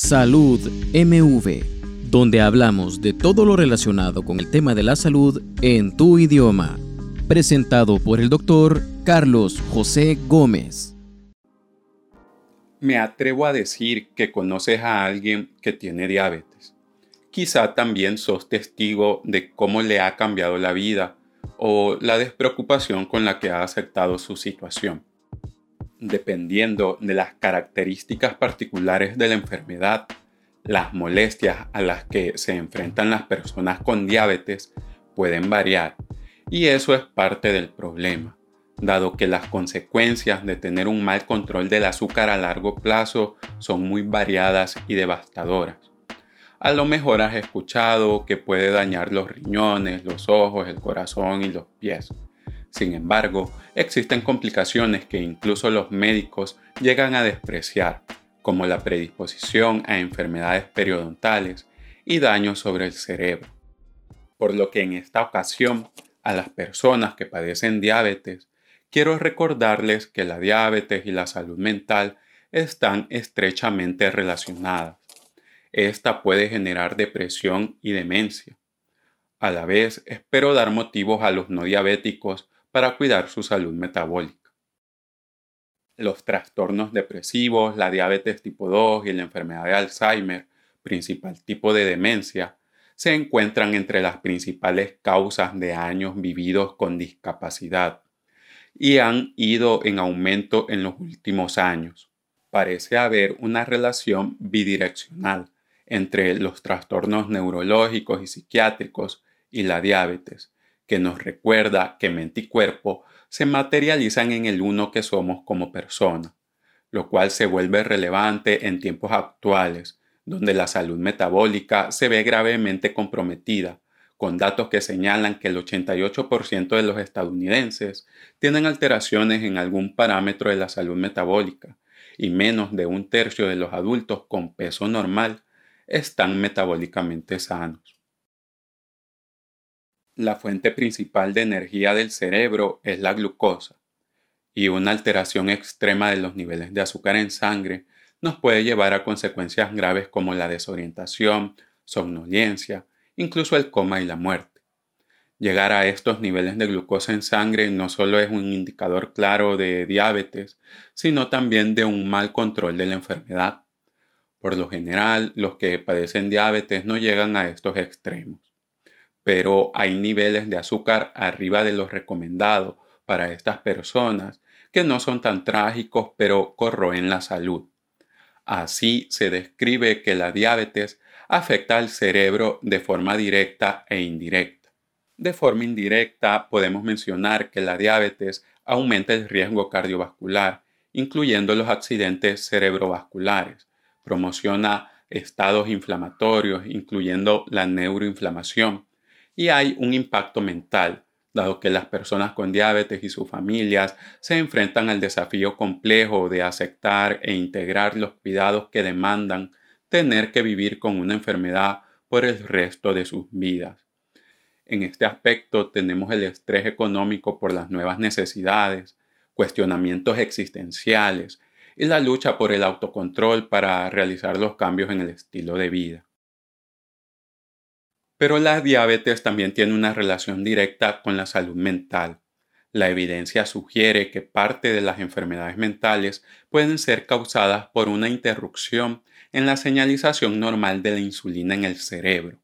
Salud MV, donde hablamos de todo lo relacionado con el tema de la salud en tu idioma. Presentado por el doctor Carlos José Gómez. Me atrevo a decir que conoces a alguien que tiene diabetes. Quizá también sos testigo de cómo le ha cambiado la vida o la despreocupación con la que ha aceptado su situación dependiendo de las características particulares de la enfermedad, las molestias a las que se enfrentan las personas con diabetes pueden variar y eso es parte del problema, dado que las consecuencias de tener un mal control del azúcar a largo plazo son muy variadas y devastadoras. A lo mejor has escuchado que puede dañar los riñones, los ojos, el corazón y los pies. Sin embargo, existen complicaciones que incluso los médicos llegan a despreciar, como la predisposición a enfermedades periodontales y daños sobre el cerebro. Por lo que en esta ocasión, a las personas que padecen diabetes, quiero recordarles que la diabetes y la salud mental están estrechamente relacionadas. Esta puede generar depresión y demencia. A la vez, espero dar motivos a los no diabéticos para cuidar su salud metabólica. Los trastornos depresivos, la diabetes tipo 2 y la enfermedad de Alzheimer, principal tipo de demencia, se encuentran entre las principales causas de años vividos con discapacidad y han ido en aumento en los últimos años. Parece haber una relación bidireccional entre los trastornos neurológicos y psiquiátricos y la diabetes, que nos recuerda que mente y cuerpo se materializan en el uno que somos como persona, lo cual se vuelve relevante en tiempos actuales, donde la salud metabólica se ve gravemente comprometida, con datos que señalan que el 88% de los estadounidenses tienen alteraciones en algún parámetro de la salud metabólica y menos de un tercio de los adultos con peso normal están metabólicamente sanos. La fuente principal de energía del cerebro es la glucosa, y una alteración extrema de los niveles de azúcar en sangre nos puede llevar a consecuencias graves como la desorientación, somnolencia, incluso el coma y la muerte. Llegar a estos niveles de glucosa en sangre no solo es un indicador claro de diabetes, sino también de un mal control de la enfermedad. Por lo general, los que padecen diabetes no llegan a estos extremos pero hay niveles de azúcar arriba de los recomendados para estas personas que no son tan trágicos pero corroen la salud. Así se describe que la diabetes afecta al cerebro de forma directa e indirecta. De forma indirecta podemos mencionar que la diabetes aumenta el riesgo cardiovascular, incluyendo los accidentes cerebrovasculares, promociona estados inflamatorios, incluyendo la neuroinflamación, y hay un impacto mental, dado que las personas con diabetes y sus familias se enfrentan al desafío complejo de aceptar e integrar los cuidados que demandan tener que vivir con una enfermedad por el resto de sus vidas. En este aspecto tenemos el estrés económico por las nuevas necesidades, cuestionamientos existenciales y la lucha por el autocontrol para realizar los cambios en el estilo de vida. Pero la diabetes también tiene una relación directa con la salud mental. La evidencia sugiere que parte de las enfermedades mentales pueden ser causadas por una interrupción en la señalización normal de la insulina en el cerebro.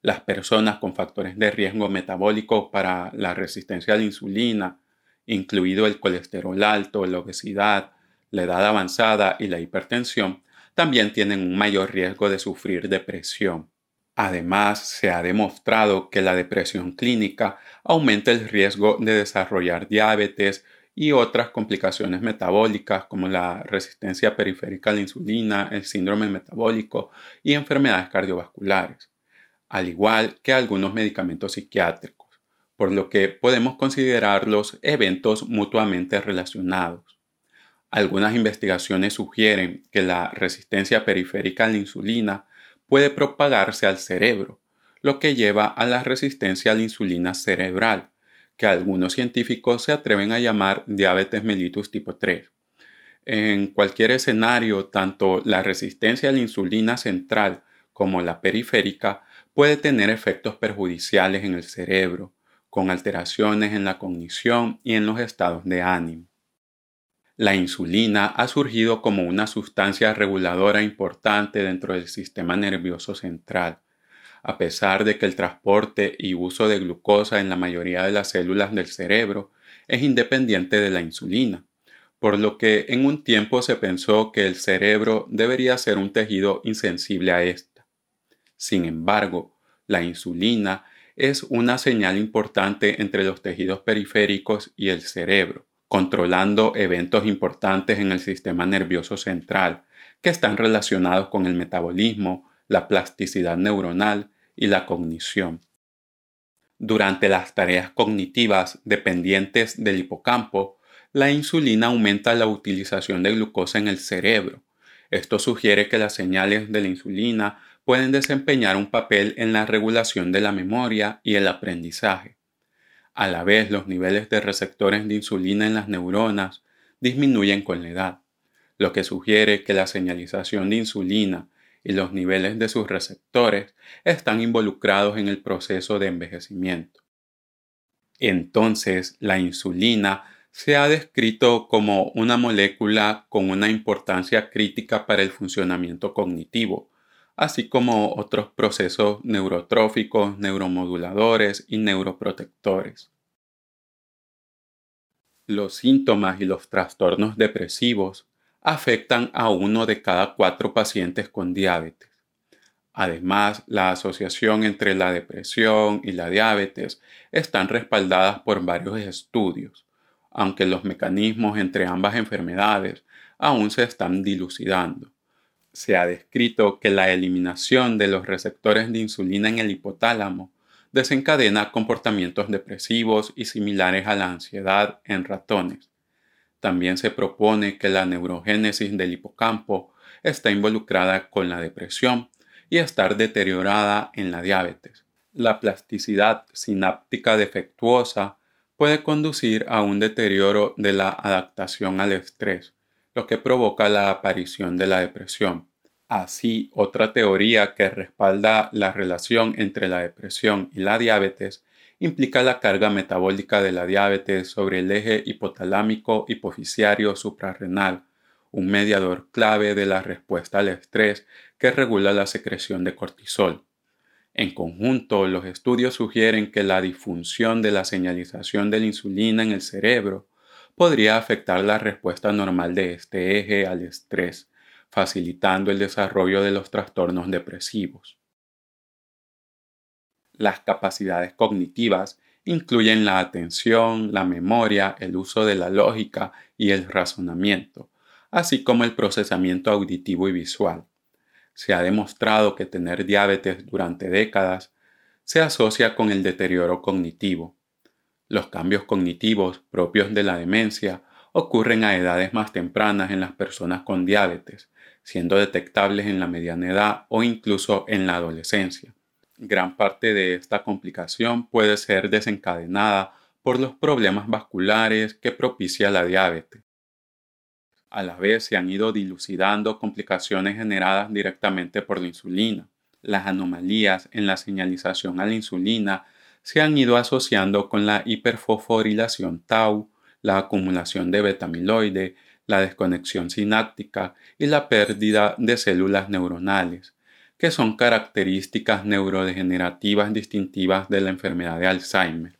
Las personas con factores de riesgo metabólico para la resistencia a la insulina, incluido el colesterol alto, la obesidad, la edad avanzada y la hipertensión, también tienen un mayor riesgo de sufrir depresión. Además, se ha demostrado que la depresión clínica aumenta el riesgo de desarrollar diabetes y otras complicaciones metabólicas como la resistencia periférica a la insulina, el síndrome metabólico y enfermedades cardiovasculares, al igual que algunos medicamentos psiquiátricos, por lo que podemos considerarlos eventos mutuamente relacionados. Algunas investigaciones sugieren que la resistencia periférica a la insulina puede propagarse al cerebro, lo que lleva a la resistencia a la insulina cerebral, que algunos científicos se atreven a llamar diabetes mellitus tipo 3. En cualquier escenario, tanto la resistencia a la insulina central como la periférica puede tener efectos perjudiciales en el cerebro, con alteraciones en la cognición y en los estados de ánimo. La insulina ha surgido como una sustancia reguladora importante dentro del sistema nervioso central, a pesar de que el transporte y uso de glucosa en la mayoría de las células del cerebro es independiente de la insulina, por lo que en un tiempo se pensó que el cerebro debería ser un tejido insensible a esta. Sin embargo, la insulina es una señal importante entre los tejidos periféricos y el cerebro, controlando eventos importantes en el sistema nervioso central que están relacionados con el metabolismo, la plasticidad neuronal y la cognición. Durante las tareas cognitivas dependientes del hipocampo, la insulina aumenta la utilización de glucosa en el cerebro. Esto sugiere que las señales de la insulina pueden desempeñar un papel en la regulación de la memoria y el aprendizaje. A la vez, los niveles de receptores de insulina en las neuronas disminuyen con la edad, lo que sugiere que la señalización de insulina y los niveles de sus receptores están involucrados en el proceso de envejecimiento. Entonces, la insulina se ha descrito como una molécula con una importancia crítica para el funcionamiento cognitivo, así como otros procesos neurotróficos, neuromoduladores y neuroprotectores. Los síntomas y los trastornos depresivos afectan a uno de cada cuatro pacientes con diabetes. Además, la asociación entre la depresión y la diabetes están respaldadas por varios estudios, aunque los mecanismos entre ambas enfermedades aún se están dilucidando. Se ha descrito que la eliminación de los receptores de insulina en el hipotálamo desencadena comportamientos depresivos y similares a la ansiedad en ratones, también se propone que la neurogénesis del hipocampo está involucrada con la depresión y estar deteriorada en la diabetes. La plasticidad sináptica defectuosa puede conducir a un deterioro de la adaptación al estrés, lo que provoca la aparición de la depresión. Así, otra teoría que respalda la relación entre la depresión y la diabetes implica la carga metabólica de la diabetes sobre el eje hipotalámico hipoficiario suprarrenal, un mediador clave de la respuesta al estrés que regula la secreción de cortisol. En conjunto, los estudios sugieren que la disfunción de la señalización de la insulina en el cerebro podría afectar la respuesta normal de este eje al estrés, facilitando el desarrollo de los trastornos depresivos. Las capacidades cognitivas incluyen la atención, la memoria, el uso de la lógica y el razonamiento, así como el procesamiento auditivo y visual. Se ha demostrado que tener diabetes durante décadas se asocia con el deterioro cognitivo. Los cambios cognitivos propios de la demencia ocurren a edades más tempranas en las personas con diabetes, siendo detectables en la mediana edad o incluso en la adolescencia. Gran parte de esta complicación puede ser desencadenada por los problemas vasculares que propicia la diabetes. A la vez se han ido dilucidando complicaciones generadas directamente por la insulina. Las anomalías en la señalización a la insulina se han ido asociando con la hiperfosforilación tau, la acumulación de betamiloide, la desconexión sináptica y la pérdida de células neuronales, que son características neurodegenerativas distintivas de la enfermedad de Alzheimer.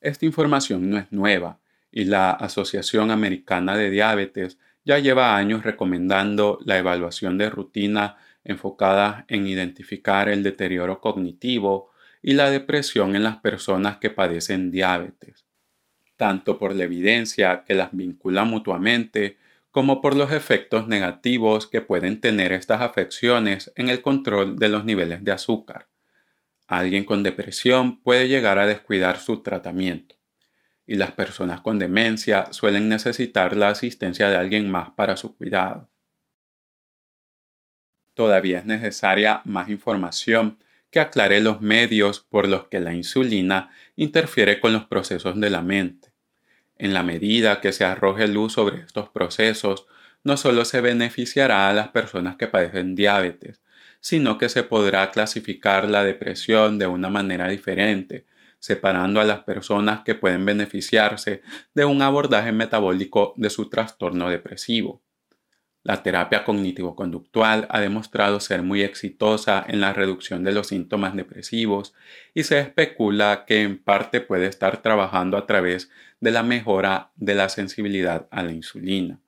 Esta información no es nueva y la Asociación Americana de Diabetes ya lleva años recomendando la evaluación de rutina enfocada en identificar el deterioro cognitivo y la depresión en las personas que padecen diabetes, tanto por la evidencia que las vincula mutuamente como por los efectos negativos que pueden tener estas afecciones en el control de los niveles de azúcar. Alguien con depresión puede llegar a descuidar su tratamiento y las personas con demencia suelen necesitar la asistencia de alguien más para su cuidado. Todavía es necesaria más información que aclare los medios por los que la insulina interfiere con los procesos de la mente En la medida que se arroje luz sobre estos procesos, no solo se beneficiará a las personas que padecen diabetes, sino que se podrá clasificar la depresión de una manera diferente, separando a las personas que pueden beneficiarse de un abordaje metabólico de su trastorno depresivo. La terapia cognitivo-conductual ha demostrado ser muy exitosa en la reducción de los síntomas depresivos y se especula que en parte puede estar trabajando a través de la mejora de la sensibilidad a la insulina.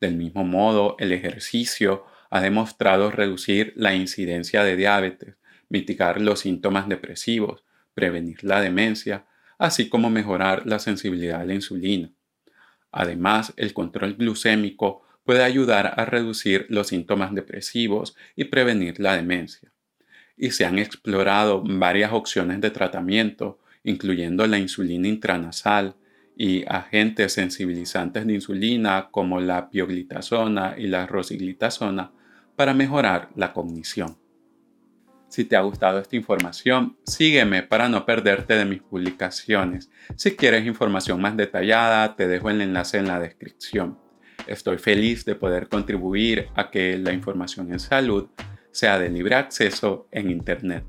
Del mismo modo, el ejercicio ha demostrado reducir la incidencia de diabetes, mitigar los síntomas depresivos, prevenir la demencia, así como mejorar la sensibilidad a la insulina. Además, el control glucémico puede ayudar a reducir los síntomas depresivos y prevenir la demencia. Y se han explorado varias opciones de tratamiento, incluyendo la insulina intranasal y agentes sensibilizantes de insulina como la pioglitazona y la rosiglitazona para mejorar la cognición. Si te ha gustado esta información, sígueme para no perderte de mis publicaciones. Si quieres información más detallada, te dejo el enlace en la descripción. Estoy feliz de poder contribuir a que la información en salud sea de libre acceso en Internet.